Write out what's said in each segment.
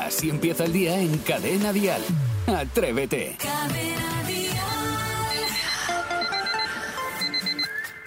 Así empieza el día en Cadena Dial. Atrévete.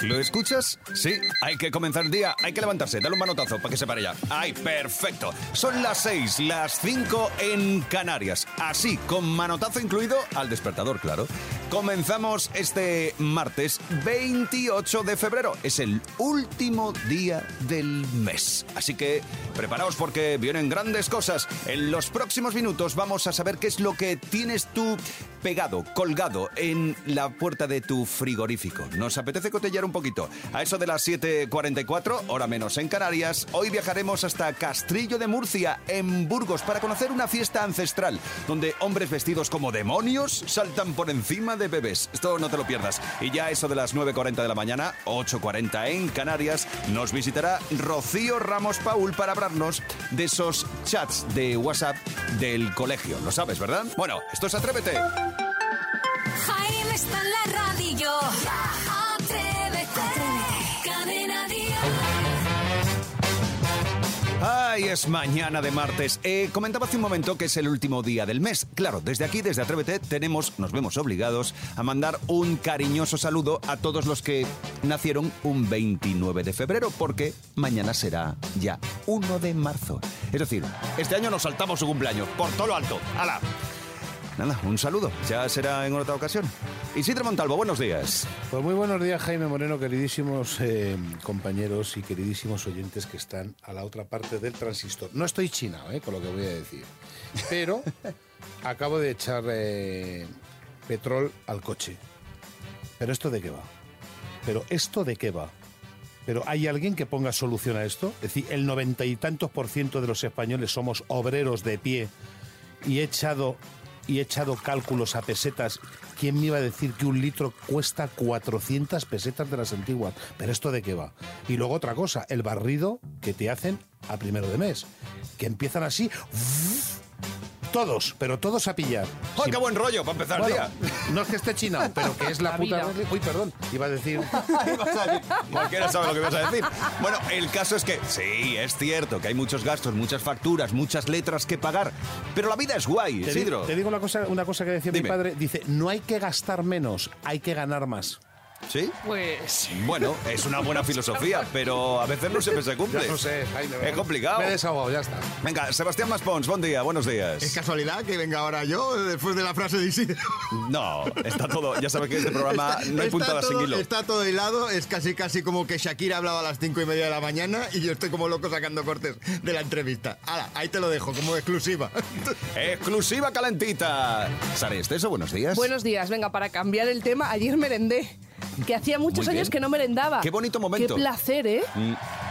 ¿Lo escuchas? Sí, hay que comenzar el día, hay que levantarse, dale un manotazo para que se pare ya. ¡Ay, perfecto! Son las 6, las 5 en Canarias. Así, con manotazo incluido al despertador, claro. Comenzamos este martes 28 de febrero. Es el último día del mes. Así que preparaos porque vienen grandes cosas. En los próximos minutos vamos a saber qué es lo que tienes tú pegado, colgado en la puerta de tu frigorífico. ¿Nos apetece cotellar un poquito? A eso de las 7.44, hora menos en Canarias, hoy viajaremos hasta Castrillo de Murcia, en Burgos, para conocer una fiesta ancestral, donde hombres vestidos como demonios saltan por encima de bebés. Esto no te lo pierdas. Y ya eso de las 9.40 de la mañana, 8.40 en Canarias, nos visitará Rocío Ramos Paul para hablarnos de esos chats de WhatsApp del colegio. Lo sabes, ¿verdad? Bueno, esto es Atrévete. Ay, es mañana de martes. Eh, comentaba hace un momento que es el último día del mes. Claro, desde aquí, desde Atrévete, tenemos, nos vemos obligados a mandar un cariñoso saludo a todos los que nacieron un 29 de febrero, porque mañana será ya 1 de marzo. Es decir, este año nos saltamos su cumpleaños, por todo lo alto. ¡Hala! Nada, un saludo. Ya será en otra ocasión. Isidro Montalvo, buenos días. Pues muy buenos días, Jaime Moreno, queridísimos eh, compañeros y queridísimos oyentes que están a la otra parte del transistor. No estoy chinado eh, con lo que voy a decir, pero acabo de echar eh, petrol al coche. ¿Pero esto de qué va? ¿Pero esto de qué va? ¿Pero hay alguien que ponga solución a esto? Es decir, el noventa y tantos por ciento de los españoles somos obreros de pie y he echado y he echado cálculos a pesetas. ¿Quién me iba a decir que un litro cuesta 400 pesetas de las antiguas? ¿Pero esto de qué va? Y luego otra cosa, el barrido que te hacen a primero de mes. Que empiezan así... Todos, pero todos a pillar. ¡Ay, qué buen rollo para empezar el Bueno, día! no es que esté chinado, pero que es la, La puta... vida. Uy, perdón, iba a decir... Cualquiera sabe lo que vas a decir. Bueno, el caso es que sí, es cierto que hay muchos gastos, muchas facturas, muchas letras que pagar, pero la vida es guay, Te, di- Isidro. te digo una cosa, una cosa que decía Dime. mi padre. Dice, no hay que gastar menos, hay que ganar más. ¿Sí? Pues Bueno, es una buena filosofía, pero a veces no siempre se cumple. Ya lo sé, Jaime. Es complicado. Me he desahogado, ya está. Venga, Sebastián Maspons, buen día, buenos días. ¿Es casualidad que venga ahora yo después de la frase de Isidro? No, está todo. Ya sabes que este programa Está- no hay puntadas sin hilo. Está todo hilado, es casi casi como que Shakira hablaba a las cinco y media de la mañana y yo estoy como loco sacando cortes de la entrevista. Ahí te lo dejo, como exclusiva. Exclusiva calentita. Sara Esteso, buenos días. buenos días, venga, para cambiar el tema, ayer merendé. Que hacía muchos años que no merendaba. Qué bonito momento. Qué placer, ¿eh?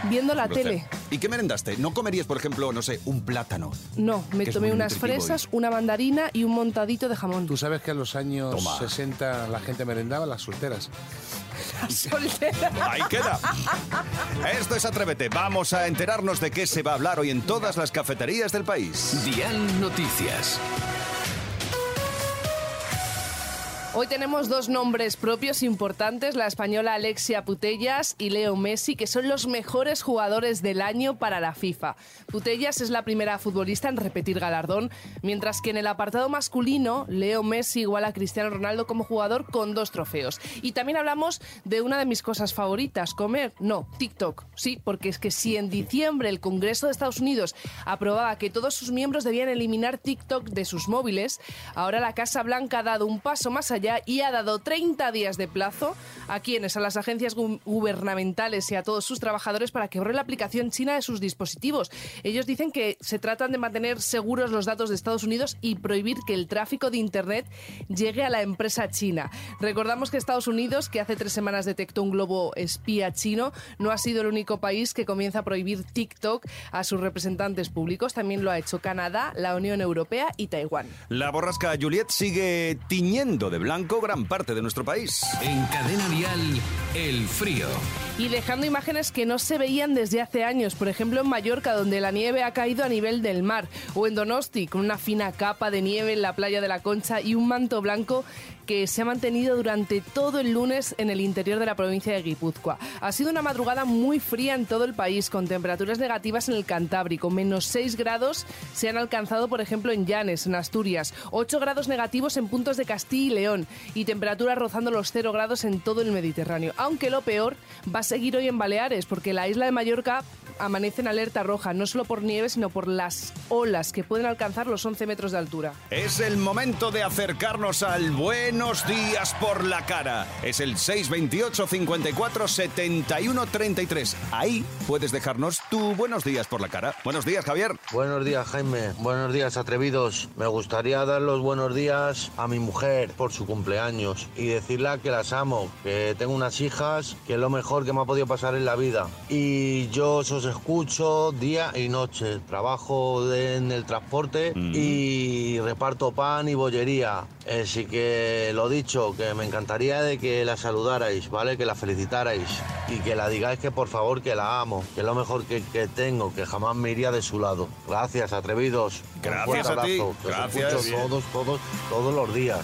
Viendo la Placer. tele. ¿Y qué merendaste? ¿No comerías, por ejemplo, no sé, un plátano? No, me Que tomé unas fresas, una mandarina y un montadito de jamón. Tú sabes que en los años Toma. 60 la gente merendaba las solteras. Soltera. Ahí queda. Esto es Atrévete. Vamos a enterarnos de qué se va a hablar hoy en todas las cafeterías del país. Dial Noticias. Hoy tenemos dos nombres propios importantes, la española Alexia Putellas y Leo Messi, que son los mejores jugadores del año para la FIFA. Putellas es la primera futbolista en repetir galardón, mientras que en el apartado masculino, Leo Messi iguala a Cristiano Ronaldo como jugador con dos trofeos. Y también hablamos de una de mis cosas favoritas, comer, no, TikTok. Sí, porque es que si en diciembre el Congreso de Estados Unidos aprobaba que todos sus miembros debían eliminar TikTok de sus móviles, ahora la Casa Blanca ha dado un paso más allá y ha dado 30 días de plazo a quienes, a las agencias gu- gubernamentales y a todos sus trabajadores para que borren la aplicación china de sus dispositivos. Ellos dicen que se tratan de mantener seguros los datos de Estados Unidos y prohibir que el tráfico de Internet llegue a la empresa china. Recordamos que Estados Unidos, que hace tres semanas detectó un globo espía chino, no ha sido el único país que comienza a prohibir TikTok a sus representantes públicos. También lo ha hecho Canadá, la Unión Europea y Taiwán. La borrasca Juliet sigue tiñendo de blanco blanco gran parte de nuestro país. En Cadena Dial, el frío. Y dejando imágenes que no se veían desde hace años, por ejemplo en Mallorca, donde la nieve ha caído a nivel del mar, o en Donosti, con una fina capa de nieve en la playa de la Concha y un manto blanco que se ha mantenido durante todo el lunes en el interior de la provincia de Guipúzcoa. Ha sido una madrugada muy fría en todo el país, con temperaturas negativas en el Cantábrico. Menos 6 grados se han alcanzado, por ejemplo, en Llanes, en Asturias. 8 grados negativos en puntos de Castilla y León. Y temperaturas rozando los 0 grados en todo el Mediterráneo. Aunque lo peor va a seguir hoy en Baleares, porque la isla de Mallorca amanece en alerta roja, no solo por nieve, sino por las olas que pueden alcanzar los 11 metros de altura. Es el momento de acercarnos al Buenos Días por la Cara. Es el 628 54 71 33. Ahí puedes dejarnos tu Buenos Días por la Cara. Buenos días, Javier. Buenos días, Jaime. Buenos días, atrevidos. Me gustaría dar los buenos días a mi mujer por su cumpleaños y decirle que las amo, que tengo unas hijas, que es lo mejor que me ha podido pasar en la vida. Y yo os escucho día y noche. Trabajo de- en el transporte y reparto pan y bollería. Así que lo dicho, que me encantaría de que la saludarais, ¿vale? Que la felicitarais y que la digáis que por favor que la amo, que es lo mejor que, que tengo, que jamás me iría de su lado. Gracias, atrevidos. Un Gracias fuerte a ti. abrazo, que os Gracias. escucho todos, todos, todos los días.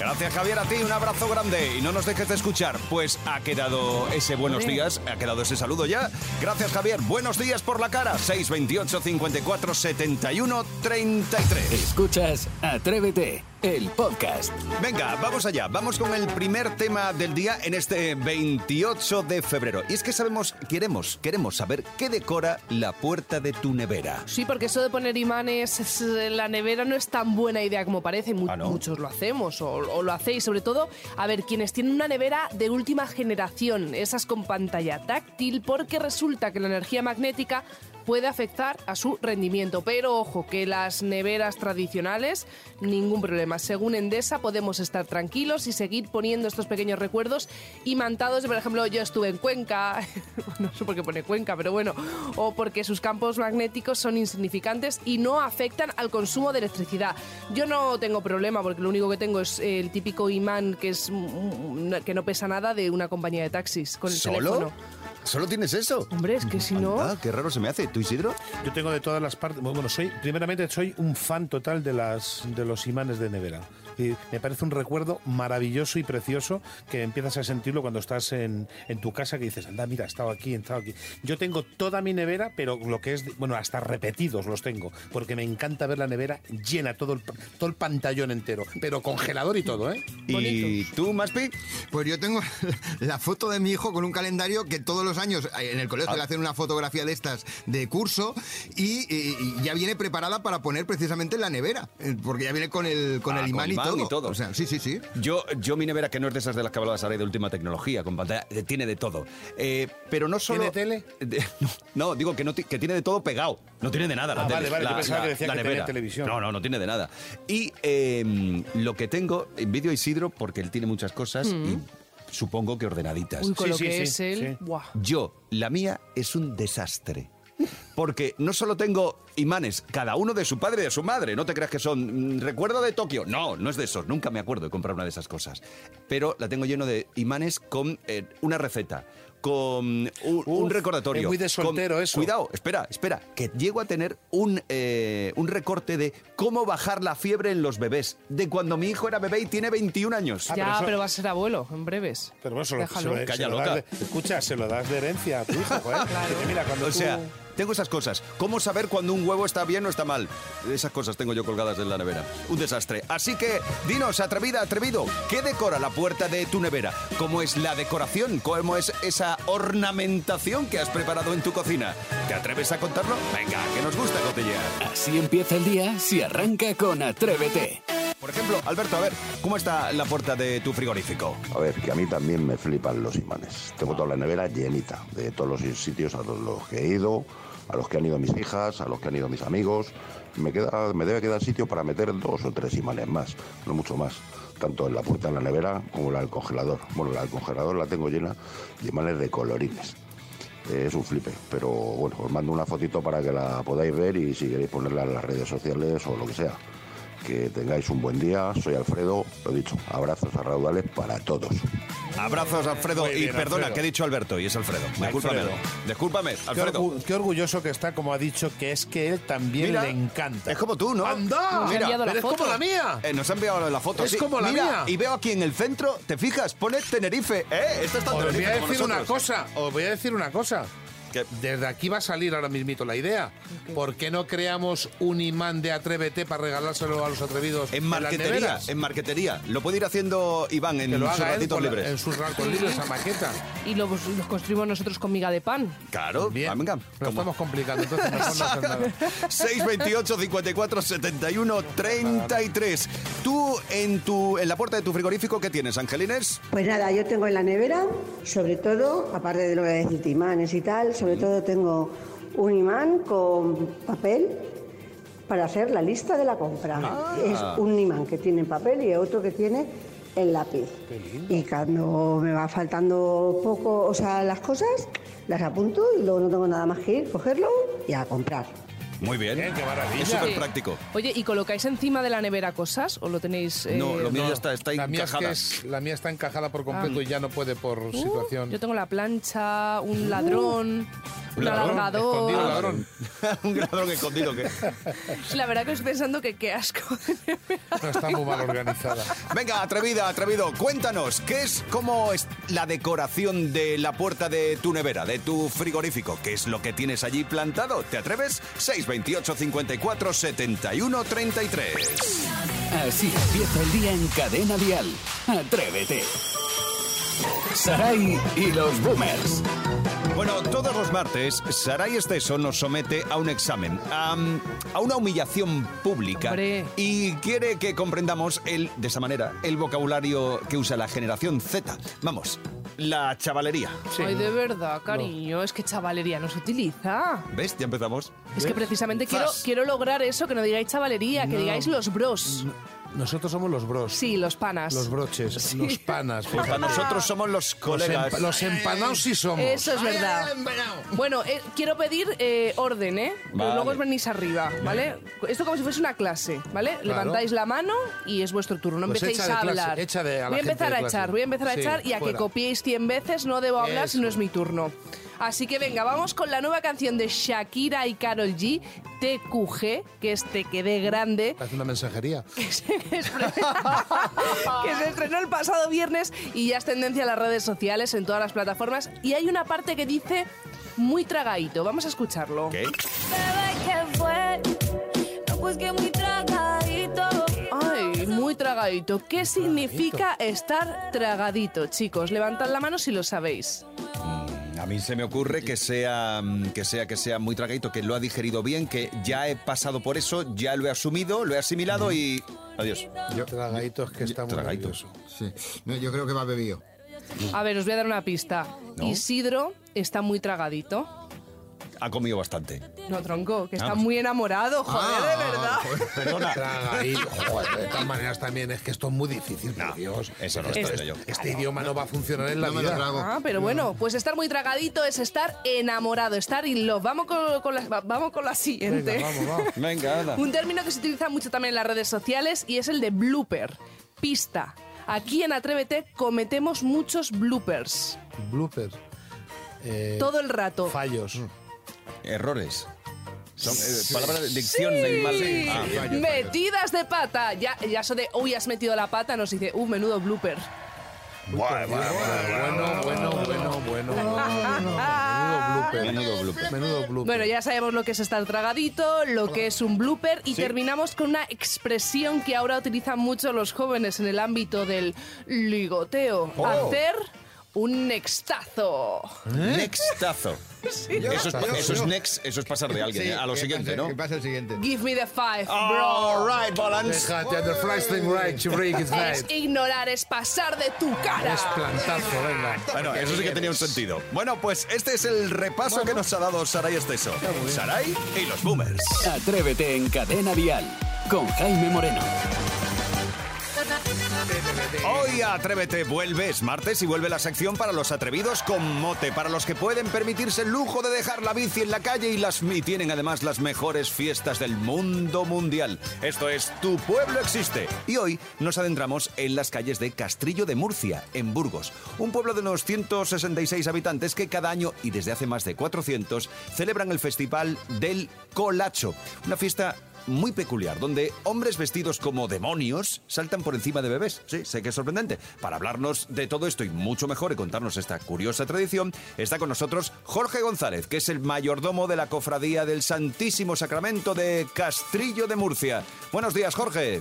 Gracias, Javier, a ti. Un abrazo grande. Y no nos dejes de escuchar, pues ha quedado ese buenos días, ha quedado ese saludo ya. Gracias, Javier. Buenos días por la cara. 628 54 71 33. Escuchas Atrévete, el podcast. Venga, vamos allá. Vamos con el primer tema del día en este 28 de febrero. Y es que sabemos, queremos, queremos saber qué decora la puerta de tu nevera. Sí, porque eso de poner imanes es- en la nevera no es tan buena idea como parece. Mu- Ah, ¿no? Muchos lo hacemos o, o lo hacéis. Sobre todo, a ver, quienes tienen una nevera de última generación, esas con pantalla táctil, porque resulta que la energía magnética puede afectar a su rendimiento. Pero ojo, que las neveras tradicionales, ningún problema. Según Endesa, podemos estar tranquilos y seguir poniendo estos pequeños recuerdos imantados. Por ejemplo, yo estuve en Cuenca, no sé por qué pone Cuenca, pero bueno, o porque sus campos magnéticos son insignificantes y no afectan al consumo de electricidad. Yo no tengo problema porque lo único que tengo es el típico imán que es mm, que no pesa nada de una compañía de taxis con el ¿Solo? teléfono. ¿Solo tienes eso? Hombre, es que si no... Ah, qué raro se me hace. ¿Tú, Isidro? Yo tengo de todas las partes. Bueno, soy, primeramente soy un fan total de las de los imanes de nevera. Y me parece un recuerdo maravilloso y precioso que empiezas a sentirlo cuando estás en, en tu casa que dices, anda, mira, he estado aquí, he estado aquí. Yo tengo toda mi nevera, pero lo que es, bueno, hasta repetidos los tengo, porque me encanta ver la nevera llena, todo el, todo el pantallón entero, pero congelador y todo, ¿eh? ¿Y tú, Maspi? Pues yo tengo la foto de mi hijo con un calendario que todos los años eh, en el colegio le hacen una fotografía de estas de curso y, y- y ya viene preparada para poner precisamente en la nevera, eh, porque ya viene con el, con Ah, el con imán, imán y, todo. Y todo. O sea, sí, sí, sí. Yo, yo mi nevera, que no es de esas de las que hablabas ahora de última tecnología, con pantalla, eh, tiene de todo. Eh, pero no solo... ¿Tiene De- no, no, digo que, no, que tiene de todo pegado. No tiene de nada la Ah, tele, vale, vale, yo la- pensaba la- que decía la que tenía nevera. televisión. No, no, no tiene de nada. Y eh, lo que tengo, envidio a Isidro porque él tiene muchas cosas y supongo que ordenaditas. Uy, con Sí, lo sí, que sí, es él... Yo, la mía es un desastre. Porque no solo tengo imanes, cada uno de su padre y de su madre. No te creas que son mm, recuerdo de Tokio. No, no es de esos. Nunca me acuerdo de comprar una de esas cosas. Pero la tengo lleno de imanes con eh, una receta, con un, un Uf, recordatorio. es muy de con- soltero eso. Cuidado, espera, espera. Que llego a tener un, eh, un recorte de cómo bajar la fiebre en los bebés. De cuando mi hijo era bebé y tiene 21 años. Ah, ya, pero pero, eso- va a ser abuelo en breves. Pero bueno, se lo, Déjalo. se lo- Calla, se lo loca. das de- escucha, se lo das de herencia a tu hijo, joder. Porque mira, cuando O tú- sea, tengo esas cosas. ¿Cómo saber cuando un huevo está bien o está mal? Esas cosas tengo yo colgadas en la nevera. Un desastre. Así que, dinos, atrevida, atrevido, ¿qué decora la puerta de tu nevera? ¿Cómo es la decoración? ¿Cómo es esa ornamentación que has preparado en tu cocina? ¿Te atreves a contarlo? Venga, que nos gusta cotillear. Así empieza el día si arranca con Atrévete. Por ejemplo, Alberto, a ver, ¿cómo está la puerta de tu frigorífico? A ver, que a mí también me flipan los imanes. Tengo toda la nevera llenita de todos los sitios a los que he ido, a los que han ido mis hijas, a los que han ido mis amigos. Me, queda, me debe quedar sitio para meter dos o tres imanes más, no mucho más. Tanto en la puerta de la nevera como la del congelador. Bueno, la del congelador la tengo llena de imanes de colorines. Eh, Es un flipe, pero bueno, os mando una fotito para que la podáis ver y si queréis ponerla en las redes sociales o lo que sea. Que tengáis un buen día. Soy Alfredo, lo dicho, abrazos a raudales para todos. Abrazos, Alfredo. Y perdona, Alfredo. que he dicho Alberto y es Alfredo. Discúlpame. Alfredo. Discúlpame, Qué, Alfredo. orgu- qué orgulloso que está, como ha dicho, que es que él también Mira, le encanta. Es como tú, ¿no? ¡Anda! Mira, pero es foto. como la mía. Eh, nos ha enviado la foto. Es sí. como la Mira, mía. Y veo aquí en el centro, ¿te fijas? Pone Tenerife. ¿Eh? Esto está Os voy Tenerife. a decir una cosa, os voy a decir una cosa. ¿Qué? Desde aquí va a salir ahora mismito la idea. ¿Por qué no creamos un imán de Atrévete para regalárselo a los atrevidos En marquetería, en marquetería. Lo puede ir haciendo Iván en sus ratitos libres. en sus ratos libres, esa maqueta. Y los, los construimos nosotros con miga de pan. Claro, Bien, ah, venga. lo estamos complicando, entonces mejor no hacer nada. 628 54 71 33. Tú en tu en la puerta de tu frigorífico ¿qué tienes, Angelines? Pues nada, yo tengo en la nevera, sobre todo, aparte de lo que decirte, imanes y tal, sobre todo tengo un imán con papel para hacer la lista de la compra. Es un imán que tiene papel y otro que tiene el lápiz. Y cuando me va faltando poco, o sea, las cosas, las apunto y luego no tengo nada más que ir, cogerlo y a comprar. Muy bien. Bien, qué maravilla. Es súper Sí. práctico. Oye, ¿y colocáis encima de la nevera cosas o lo tenéis...? eh, No, lo mío No, ya está, está la mía, es que encajada. es- la mía está encajada por completo y ya no puede por uh, situación. Yo tengo la plancha, un ladrón, un ladrón, alargador. escondido, ladrón. Un ladrón escondido que. La verdad que estoy pensando que qué asco. No está muy mal organizada. Venga, atrevida, atrevido, cuéntanos, ¿qué es cómo es la decoración de la puerta de tu nevera, de tu frigorífico? ¿Qué es lo que tienes allí plantado? ¿Te atreves? 628 54 71 33. Así empieza el día en Cadena Dial. Atrévete. Sarai y los boomers. Bueno, todos los martes, Saray Esteso nos somete a un examen, a, a una humillación pública. Hombre. Y quiere que comprendamos el, de esa manera el vocabulario que usa la generación Z. Vamos, la chavalería. Ay, de verdad, cariño, es que chavalería no se utiliza. ¿Ves? Ya empezamos. Es que precisamente quiero, quiero lograr eso, que no digáis chavalería, que No. digáis los bros. Nosotros somos los bros. Sí, los panas. Los broches, los panas. Pues para nosotros somos los Los, colegas. empa- los empanados sí somos. Eso es verdad. Bueno, eh, quiero pedir eh, orden, ¿eh? Vale. luego os venís arriba, ¿vale? Esto como si fuese una clase, ¿vale? Levantáis la mano y es vuestro turno. No Pues empecéis echa de a clase, hablar. echa de- a la voy a gente empezar de a clase. echar, voy a empezar a Sí, echar y a fuera. que copiéis 100 veces no debo hablar si no es mi turno. Así que venga, vamos con la nueva canción de Shakira y Carol G, TQG, que es Te quedé grande, Hace una mensajería. que se, estrenó, que se estrenó el pasado viernes y ya es tendencia en las redes sociales, en todas las plataformas. Y hay una parte que dice muy tragadito. Vamos a escucharlo. ¿Qué? Pues que muy tragadito. Ay, muy tragadito. ¿Qué significa estar tragadito, chicos? Levantad la mano si lo sabéis. A mí se me ocurre que sea, mm, que sea que sea muy tragadito, que lo ha digerido bien, que ya he pasado por eso, ya lo he asumido, lo he asimilado y adiós. Yo, tragadito es que está muy Tragadito. nervioso. Sí. No, yo creo que va bebido. A ver, os voy a dar una pista. ¿No? Isidro está muy tragadito. Ha comido bastante. No, tronco, que está Ah. muy enamorado, joder, de verdad. Perdona. Joder, de todas maneras también es que esto es muy difícil, por Dios. eso no Esto- estoy yo. Este idioma no va a funcionar en la No me lo vida. trago. Ah, pero bueno, pues estar muy tragadito es estar enamorado, estar in love. Vamos con, con la, va- vamos con la siguiente. Venga, vamos, vamos. Venga, anda. Un término que se utiliza mucho también en las redes sociales y es el de blooper, pista. Aquí en Atrévete cometemos muchos bloopers. Blooper. Eh, Todo el rato. Fallos. Errores. Son eh, palabras de dicción mal. Sí. Ah, fallo, Metidas de pata. Ya, ya eso de, uy, has metido la pata, nos dice, uh, menudo blooper. Bueno, bueno, bueno, bueno. Menudo blooper. Menudo blooper. Menudo blooper. Bueno, ya sabemos lo que es estar tragadito, lo que es un blooper y Sí. terminamos con una expresión que ahora utilizan mucho los jóvenes en el ámbito del ligoteo. Oh. Hacer un nextazo. Nextazo. Eso es, eso es next, eso es pasar de alguien Sí, eh, a lo que siguiente, pase- ¿no? Que pase el siguiente. Give me the five, bro. All right, balance. Déjate the first thing right, you break it Es right. ignorar, es pasar de tu cara. Es plantazo, venga. Bueno, eso sí que tenía un sentido. Bueno, pues este es el repaso que nos ha dado Saray Esteso. Saray y los boomers. Atrévete en Cadena Dial con Jaime Moreno. Hoy Atrévete vuelve, es martes y vuelve la sección para los atrevidos con mote, para los que pueden permitirse el lujo de dejar la bici en la calle y, las, y tienen además las mejores fiestas del mundo mundial. Esto es Tu Pueblo Existe. Y hoy nos adentramos en las calles de Castrillo de Murcia, en Burgos, un pueblo de unos 166 habitantes que cada año y desde hace más de 400 celebran el Festival del Colacho, una fiesta muy peculiar, donde hombres vestidos como demonios saltan por encima de bebés. Sí, sé que es sorprendente. Para hablarnos de todo esto y mucho mejor y contarnos esta curiosa tradición, está con nosotros Jorge González, que es el mayordomo de la Cofradía del Santísimo Sacramento de Castrillo de Murcia. Buenos días, Jorge.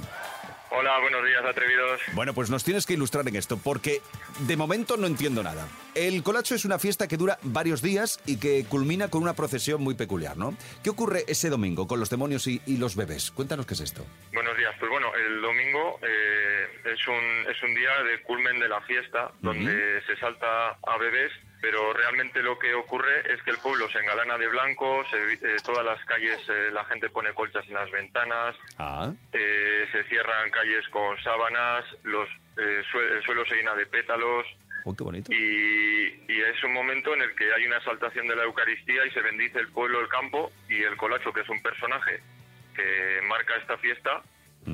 Hola, buenos días, atrevidos. Bueno, pues nos tienes que ilustrar en esto, porque de momento no entiendo nada. El colacho es una fiesta que dura varios días y que culmina con una procesión muy peculiar, ¿no? ¿Qué ocurre ese domingo con los demonios y, y los bebés? Cuéntanos qué es esto. Buenos días. Pues bueno, el domingo eh, es, un, es un día de culmen de la fiesta, donde se salta a bebés, pero realmente lo que ocurre es que el pueblo se engalana de blanco, se- eh, todas las calles eh, la gente pone colchas en las ventanas, Ah, eh, se cierran calles con sábanas, los, eh, el suelo se llena de pétalos, oh, qué bonito. y, y es un momento en el que hay una exaltación de la Eucaristía y se bendice el pueblo, el campo y el colacho, que es un personaje que marca esta fiesta.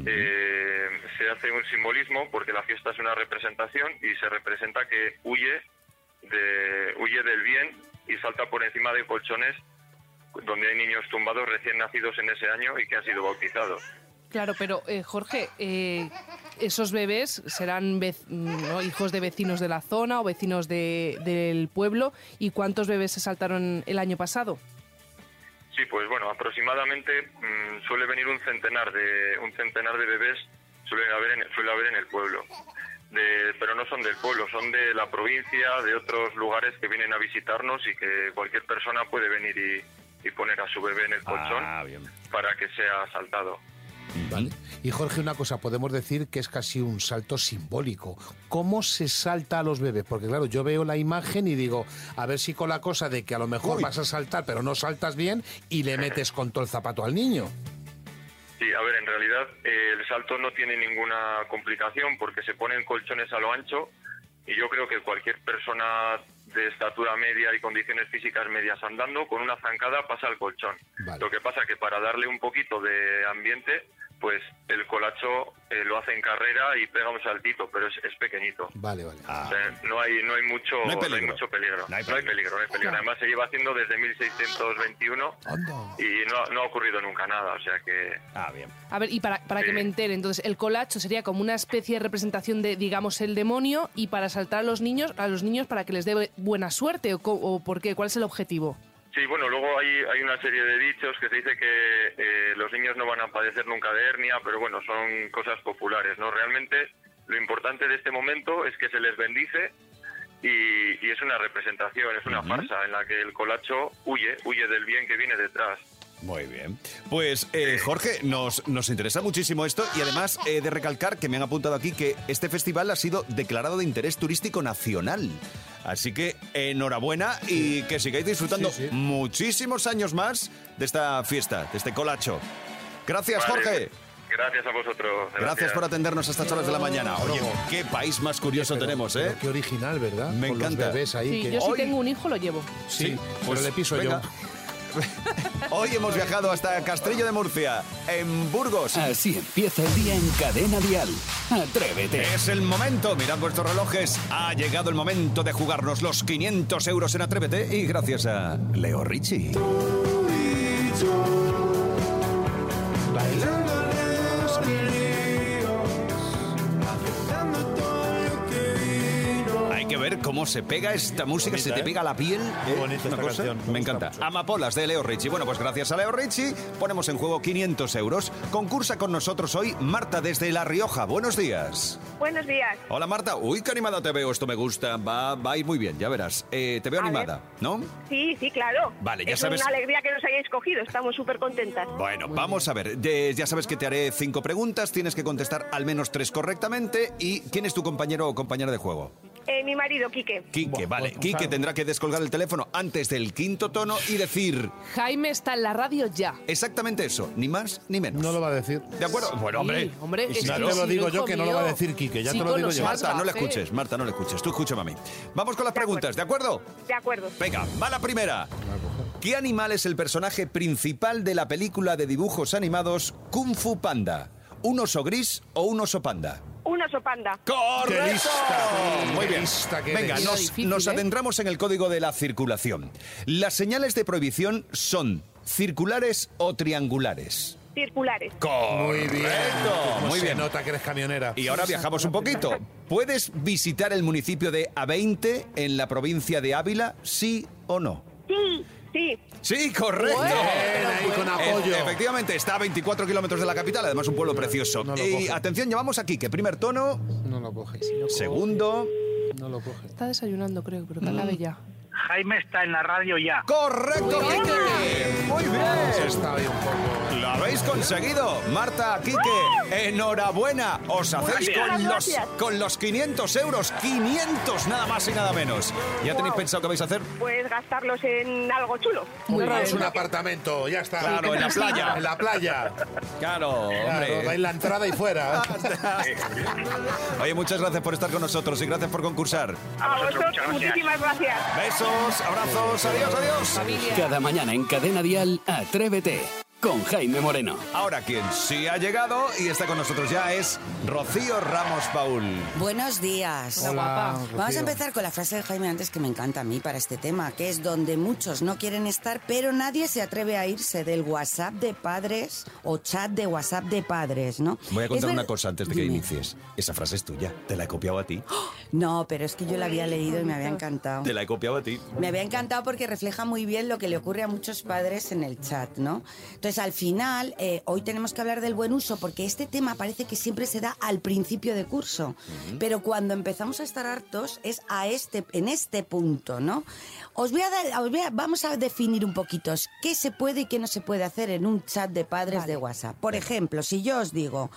eh, se hace un simbolismo porque la fiesta es una representación y se representa que huye de huye del bien y salta por encima de colchones donde hay niños tumbados recién nacidos en ese año y que han sido bautizados. Claro, pero eh, Jorge, eh, esos bebés serán ¿no? hijos de vecinos de la zona o vecinos de- del pueblo. ¿Y cuántos bebés se saltaron el año pasado? Sí, pues bueno, aproximadamente mm, suele venir un centenar de un centenar de bebés suele haber en, suele haber en el pueblo. De- pero no son del pueblo, son de la provincia, de otros lugares que vienen a visitarnos y que cualquier persona puede venir y, y poner a su bebé en el colchón Ah, bien. para que sea saltado. Vale. Y Jorge, una cosa, podemos decir que es casi un salto simbólico. ¿Cómo se salta a los bebés? Porque claro, yo veo la imagen y digo, a ver si con la cosa de que a lo mejor vas a saltar, pero no saltas bien y le metes con todo el zapato al niño. Sí, a ver, en realidad eh, el salto no tiene ninguna complicación porque se ponen colchones a lo ancho y yo creo que cualquier persona de estatura media y condiciones físicas medias andando con una zancada pasa al colchón. Vale. Lo que pasa que para darle un poquito de ambiente, pues el colacho eh, lo hace en carrera y pega un saltito, pero es, es pequeñito. Vale, vale. O sea, no hay no hay mucho No hay peligro. mucho peligro. No No hay hay peligro. no hay peligro. Además se lleva haciendo desde 1621 Anda. y no, no ha ocurrido nunca nada, o sea que Ah, bien. A ver, y para, para que me entere, entonces, el colacho sería como una especie de representación de, digamos, el demonio y para saltar a los niños, a los niños para que les dé buena suerte o, co- o por qué, ¿cuál es el objetivo? Sí, bueno, luego hay, hay una serie de dichos que se dice que eh, los niños no van a padecer nunca de hernia, pero bueno, son cosas populares, ¿no? Realmente lo importante de este momento es que se les bendice y, y es una representación, es una farsa en la que el colacho huye, huye del bien que viene detrás. Muy bien. Pues eh, Jorge, nos, nos interesa muchísimo esto y además he de recalcar que me han apuntado aquí que este festival ha sido declarado de interés turístico nacional. Así que enhorabuena y que sigáis disfrutando Sí, sí. muchísimos años más de esta fiesta, de este colacho. Gracias, Vale, Jorge. Gracias a vosotros. Gracias por atendernos a estas horas de la mañana. Oye, qué país más curioso Pero- tenemos, ¿eh? pero Qué original, ¿verdad? Me Con encanta. los bebés ahí. Sí, que- yo si hoy- tengo un hijo lo llevo. Sí, Sí, pero pues le piso venga. yo. Hoy hemos viajado hasta Castrillo de Murcia, en Burgos. Así empieza el día en Cadena Dial. Atrévete. Es el momento, mirad vuestros relojes. Ha llegado el momento de jugarnos los 500 euros en Atrévete y gracias a Leo Ricci. Que ver cómo se pega esta música, se te pega la piel. ¿eh? bonita Una esta cosa, canción, me encanta. mucho. Amapolas de Leo Ricci. Bueno, pues gracias a Leo Ricci ponemos en juego 500 euros. Concursa con nosotros hoy Marta desde La Rioja. Buenos días. Buenos días. Hola Marta, uy, qué animada te veo, esto me gusta, va, va a ir muy bien, ya verás. Eh, te veo A animada, ¿no? Sí, sí, claro. Vale, ya es sabes- una alegría que nos hayáis cogido. Estamos súper contentas. Bueno, vamos a ver, de- ya sabes que te haré cinco preguntas, tienes que contestar al menos tres correctamente y ¿quién es tu compañero o compañera de juego? Eh, mi marido, Quique. Quique, vale. Quique tendrá que descolgar el teléfono antes del quinto tono y decir Jaime está en la radio ya. exactamente eso, ni más ni menos. No lo va a decir. ¿De acuerdo? Bueno, hombre. Sí, hombre, es Ya que te lo digo yo que no lo va a decir Quique, ya Sí, te lo digo yo. Marta, no le escuches, Marta, no le escuches. Tú escúchame a mí. Vamos con las preguntas, ¿de acuerdo? De acuerdo. Venga, va la primera. ¿Qué animal es el personaje principal de la película de dibujos animados Kung Fu Panda? ¿Un oso gris o un oso panda? Un oso panda. ¡Correcto! Lista, Muy bien. lista Venga, nos, Difícil, nos ¿eh? adentramos en el código de la circulación. Las señales de prohibición son circulares o triangulares. Circulares. Muy bien. Correcto, ¿Cómo muy se bien. nota que eres camionera. Y ahora viajamos un poquito. ¿Puedes visitar el municipio de A20 en la provincia de Ávila, sí o no? Sí, sí. Sí, correcto. Bueno, Bien, ahí con apoyo. E- efectivamente, está a 24 kilómetros de la capital, además un pueblo precioso. No lo y coge. atención, llevamos aquí que primer tono, No lo coge. segundo, No lo coge. Está desayunando, creo, pero que acabe ya. Jaime está en la radio ya. correcto, Quique. Muy bien. Está un poco. Habéis conseguido, Marta, Quique. Enhorabuena. Os hacéis con los, con los 500 euros. 500 nada más y nada menos. ¿Ya tenéis Wow. pensado qué vais a hacer? Pues gastarlos en algo chulo. Muy Es bien. un apartamento, ya está. Claro, en la playa. En la playa. Claro, Claro, va en la entrada y fuera. Oye, muchas gracias por estar con nosotros y gracias por concursar. A vosotros, muchísimas gracias. Besos, abrazos, adiós, adiós. Cada mañana en Cadena Dial, Atrévete con Jaime Moreno. Ahora quien sí ha llegado y está con nosotros ya es Rocío Ramos Paul. Buenos días. Hola, guapa. Vamos a empezar con la frase de Jaime antes que me encanta a mí para este tema, que es donde muchos no quieren estar, pero nadie se atreve a irse del WhatsApp de padres o chat de WhatsApp de padres, ¿no? Voy a contar una cosa antes de que Dime. inicies. Esa frase es tuya. Te la he copiado a ti. No, pero es que yo la había leído y me había encantado. Te la he copiado a ti. Me había encantado porque refleja muy bien lo que le ocurre a muchos padres en el chat, ¿no? Entonces, al final, eh, hoy tenemos que hablar del buen uso porque este tema parece que siempre se da al principio de curso, pero cuando empezamos a estar hartos es a este, en este punto, ¿no? Os voy a dar, os voy a- vamos a definir un poquito qué se puede y qué no se puede hacer en un chat de padres de WhatsApp. Por ejemplo, si yo os digo,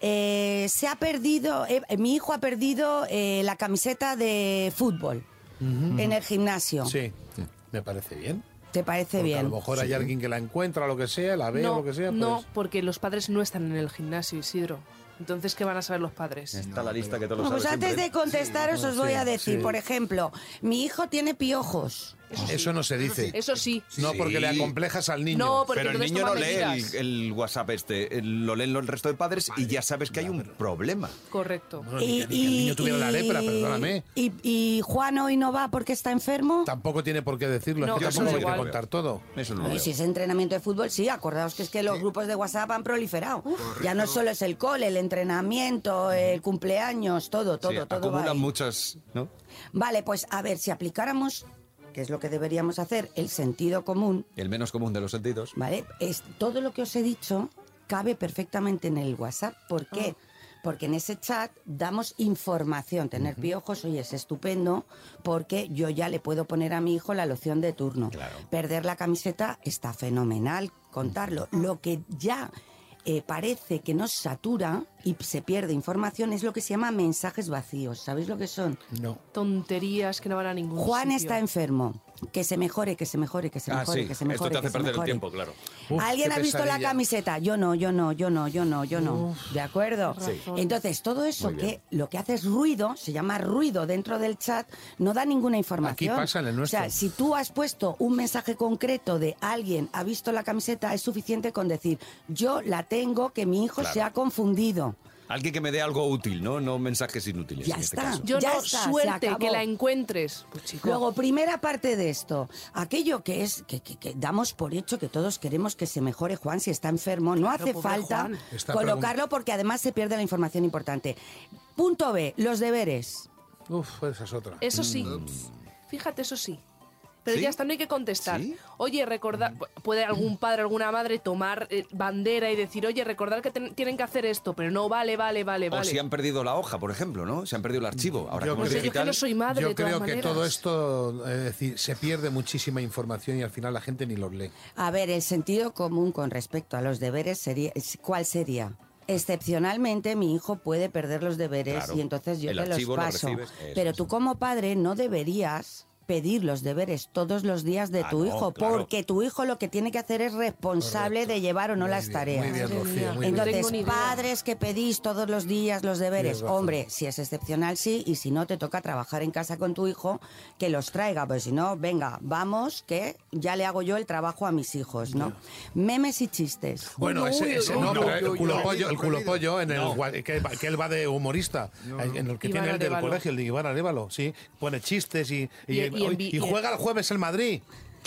eh, se ha perdido, eh, mi hijo ha perdido eh, la camiseta de fútbol en el gimnasio. Sí, me parece bien. ¿Te parece Porque bien? a lo mejor hay alguien que la encuentra, lo que sea, la ve o No, lo que sea. no, pues- porque los padres no están en el gimnasio, Isidro. Entonces, ¿qué van a saber los padres? Está la lista que todos lo Pues sabes antes de contestaros os voy a decir, sí. por ejemplo, mi hijo tiene piojos. Eso no se dice. Eso sí. No, porque Sí. le acomplejas al niño. No, porque Pero el niño no lee el, el WhatsApp este, el- lo leen el resto de padres y ya sabes que hay un problema. Correcto. Bueno, ni, que, ni que el niño tuviera la lepra, perdóname. Y, y Juan hoy no va porque está enfermo. Tampoco tiene por qué decirlo, No, es que eso tampoco hay que contar todo. Eso no si es entrenamiento de fútbol, sí, acordaos que es que los grupos de WhatsApp han proliferado. Ya no solo es el cole, el entrenamiento, el cumpleaños, todo, todo, Sí, todo va acumulan ahí. muchas, ¿no? Vale, pues a ver, si aplicáramos, que es lo que deberíamos hacer, el sentido común, El menos común de los sentidos. ¿vale? Es, todo lo que os he dicho cabe perfectamente en el WhatsApp. ¿Por qué? Porque en ese chat damos información. Tener piojos, oye, es estupendo, porque yo ya le puedo poner a mi hijo la loción de turno. Perder la camiseta está fenomenal contarlo. Lo que ya eh, parece que nos satura y se pierde información es lo que se llama mensajes vacíos. ¿Sabéis lo que son? No. Tonterías que no van a ningún Juan sitio. está enfermo. Que se mejore, que se mejore, que se Ah, mejore, sí. que se Esto mejore. te hace que se perder el mejore. tiempo, claro. Uf, ¿Alguien ha visto la camiseta? Yo no, yo no, yo no, yo no, yo no. ¿De acuerdo? Sí. Entonces, todo eso que lo que hace es ruido, se llama ruido dentro del chat, no da ninguna información. Aquí pasa en el nuestro. O sea, si tú has puesto un mensaje concreto de alguien ha visto la camiseta, es suficiente con decir, yo la tengo, que mi hijo Claro. se ha confundido. Alguien que me dé algo útil, ¿no? No mensajes inútiles Ya en este está. caso. Yo Ya no, está, suerte que la encuentres. Pues chico. Luego, primera parte de esto, aquello que es que, que- que damos por hecho que todos queremos que se mejore Juan si está enfermo, no hace falta colocarlo porque además se pierde la información importante. Punto B, los deberes. Uf, esa es otra. Eso sí. Fíjate, eso sí. Pero ¿Sí? ya está, no hay que contestar. ¿Sí? Oye, recordar, puede algún padre, alguna madre tomar eh, bandera y decir, oye, recordar que ten- tienen que hacer esto, pero no, vale, vale, vale, O vale. si han perdido la hoja, por ejemplo, ¿no? Se han perdido el archivo. Ahora Yo como es sé, yo que digital... no soy madre Yo de todas creo que maneras. todo esto, es decir, se pierde muchísima información y al final la gente ni los lee. A ver, el sentido común con respecto a los deberes sería, ¿cuál sería? Excepcionalmente, mi hijo puede perder los deberes Claro. y entonces yo te los lo paso. recibes, eso Pero tú como padre no deberías pedir los deberes todos los días de Ah, tu no, hijo, claro. porque tu hijo lo que tiene que hacer es responsable de llevar o no las tareas. muy bien, Rocío, muy bien. No Entonces, padres que pedís todos los días los deberes, hombre, si es excepcional sí, y si no te toca trabajar en casa con tu hijo, que los traiga, pues si no, venga, vamos, que ya le hago yo el trabajo a mis hijos, ¿no? Memes y chistes. Bueno, Uy, ese, ese uy, no, uy, el uy, culo pollo, el culo pollo en el No. gua- que, que él va de humorista, en el que tiene el del colegio, el de Iván Arévalo, sí, pone chistes y, y, Y- y juega el jueves el Madrid.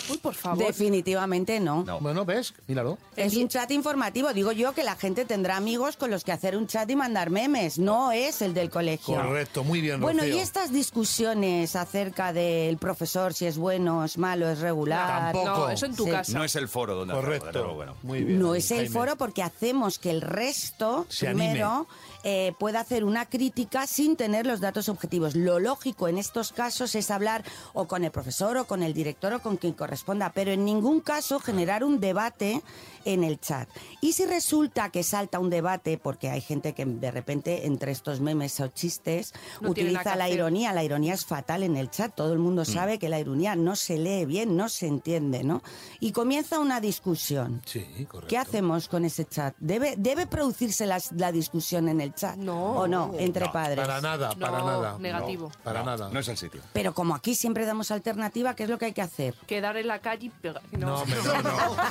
Uy, por favor. Definitivamente no. No. Bueno, ¿ves? Míralo. Es un chat informativo. Digo yo que la gente tendrá amigos con los que hacer un chat y mandar memes. No es el del colegio. Correcto, muy bien, Bueno, Rocío. y estas discusiones acerca del profesor, si es bueno, es malo, es regular. Tampoco. No, eso en tu Sí. casa. No es el foro donde luego, Correcto. bueno. Muy bien. No es el Jaime. foro porque hacemos que el resto, Se primero, eh, pueda hacer una crítica sin tener los datos objetivos. Lo lógico en estos casos es hablar o con el profesor o con el director o con quien corresponda, pero en ningún caso generar un debate en el chat. Y si resulta que salta un debate, porque hay gente que de repente entre estos memes o chistes No utiliza la ironía, la ironía es fatal en el chat, todo el mundo sabe que la ironía no se lee bien, no se entiende, ¿no? Y comienza una discusión. Sí, correcto. ¿Qué hacemos con ese chat? ¿Debe, debe producirse la, discusión en el chat? No. ¿O no? Entre No, padres. Para nada, para No, nada. negativo. No, para No, nada. No es el sitio. Pero como aquí siempre damos alternativa, ¿qué es lo que hay que hacer? Quedar en la calle y pegar. No, No, no, no.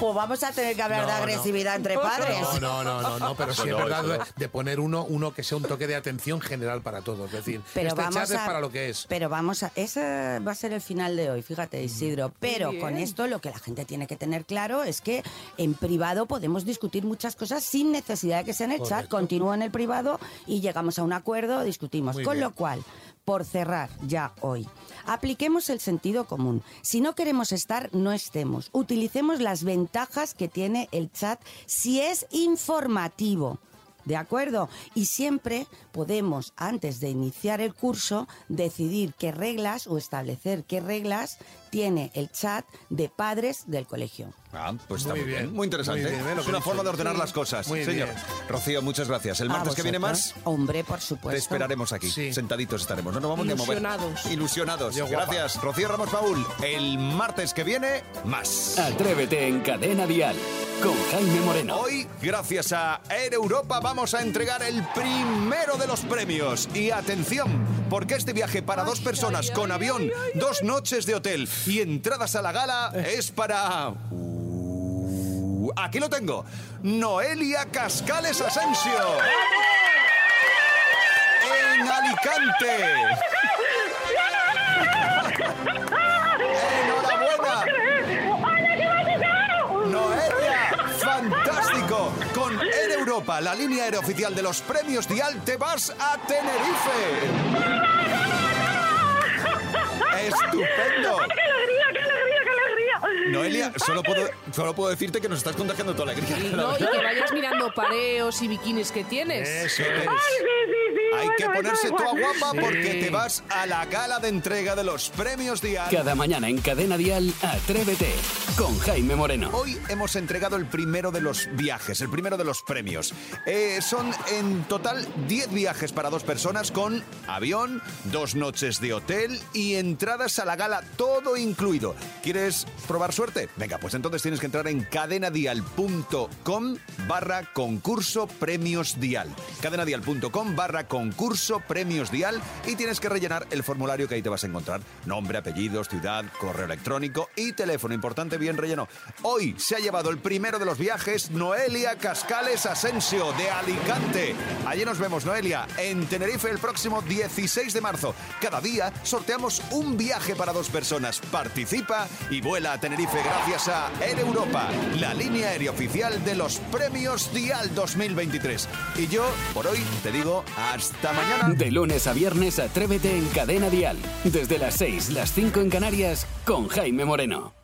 Pues vamos a tener que hablar No, de no. agresividad entre padres. No, no, no, no, no, pero sí es verdad de poner uno, uno que sea un toque de atención general para todos. Es decir, Pero este vamos chat es a, para lo que es. Pero vamos a. Ese va a ser el final de hoy, fíjate, Isidro. Pero bien. con esto lo que la gente tiene que tener claro es que en privado podemos discutir muchas cosas sin necesidad de que sea en el chat. Continúa en el privado y llegamos a un acuerdo, discutimos. Muy con bien. lo cual, por cerrar ya hoy, apliquemos el sentido común. Si no queremos estar, no estemos. Utilicemos las ventajas que tiene el chat si es informativo. ¿De acuerdo? Y siempre podemos, antes de iniciar el curso, decidir qué reglas o establecer qué reglas tiene el chat de padres del colegio. Ah, pues está Muy muy bien. bien, Muy interesante. muy bien, ¿eh? Es una forma de ordenar las cosas. Muy Señor. bien. Rocío, muchas gracias. El ¿A martes que viene más. Hombre, por supuesto. Te esperaremos aquí. Sí. Sentaditos estaremos. No nos vamos ni a mover. Ilusionados. Ilusionados. Yo. Gracias. Rocío Ramos Paul. El martes que viene, más. Atrévete en Cadena Dial con Jaime Moreno. Hoy, gracias a Air Europa, vamos a entregar el primero de los premios. Y atención, porque este viaje para dos personas con avión, dos noches de hotel y entradas a la gala es para... Uh, aquí lo tengo. Noelia Cascales Asensio. En Alicante. ¡Enhorabuena! Noelia, fantástico. Con Air Europa, la línea aérea oficial de los premios Dial, te vas a Tenerife. Estupendo. Noelia, solo puedo, solo puedo decirte que nos estás contagiando toda la alegría. No, y que vayas mirando pareos y bikinis que tienes. Eso ¿Qué es. ves? Sí, sí, sí, Hay que ponerse toda guapa porque Sí. te vas a la gala de entrega de los premios Dial. Cada mañana en Cadena Dial, Atrévete con Jaime Moreno. Hoy hemos entregado el primero de los viajes, el primero de los premios. Eh, son en total 10 viajes para dos personas con avión, dos noches de hotel y entradas a la gala, todo incluido. ¿Quieres probar suerte? Venga, pues entonces tienes que entrar en cadenadial.com barra concurso premios dial. cadenadial.com barra concurso premios dial y tienes que rellenar el formulario que ahí te vas a encontrar. Nombre, apellidos, ciudad, correo electrónico y teléfono. Importante, bien. Hoy se ha llevado el primero de los viajes Noelia Cascales Asensio de Alicante. Allí nos vemos, Noelia, en Tenerife el próximo 16 de marzo. Cada día sorteamos un viaje para dos personas. Participa y vuela a Tenerife gracias a Air Europa, la línea aérea oficial de los premios Dial 2023. Y yo, por hoy, te digo hasta mañana. De lunes a viernes, Atrévete en Cadena Dial. Desde las 6, las 5 en Canarias, con Jaime Moreno.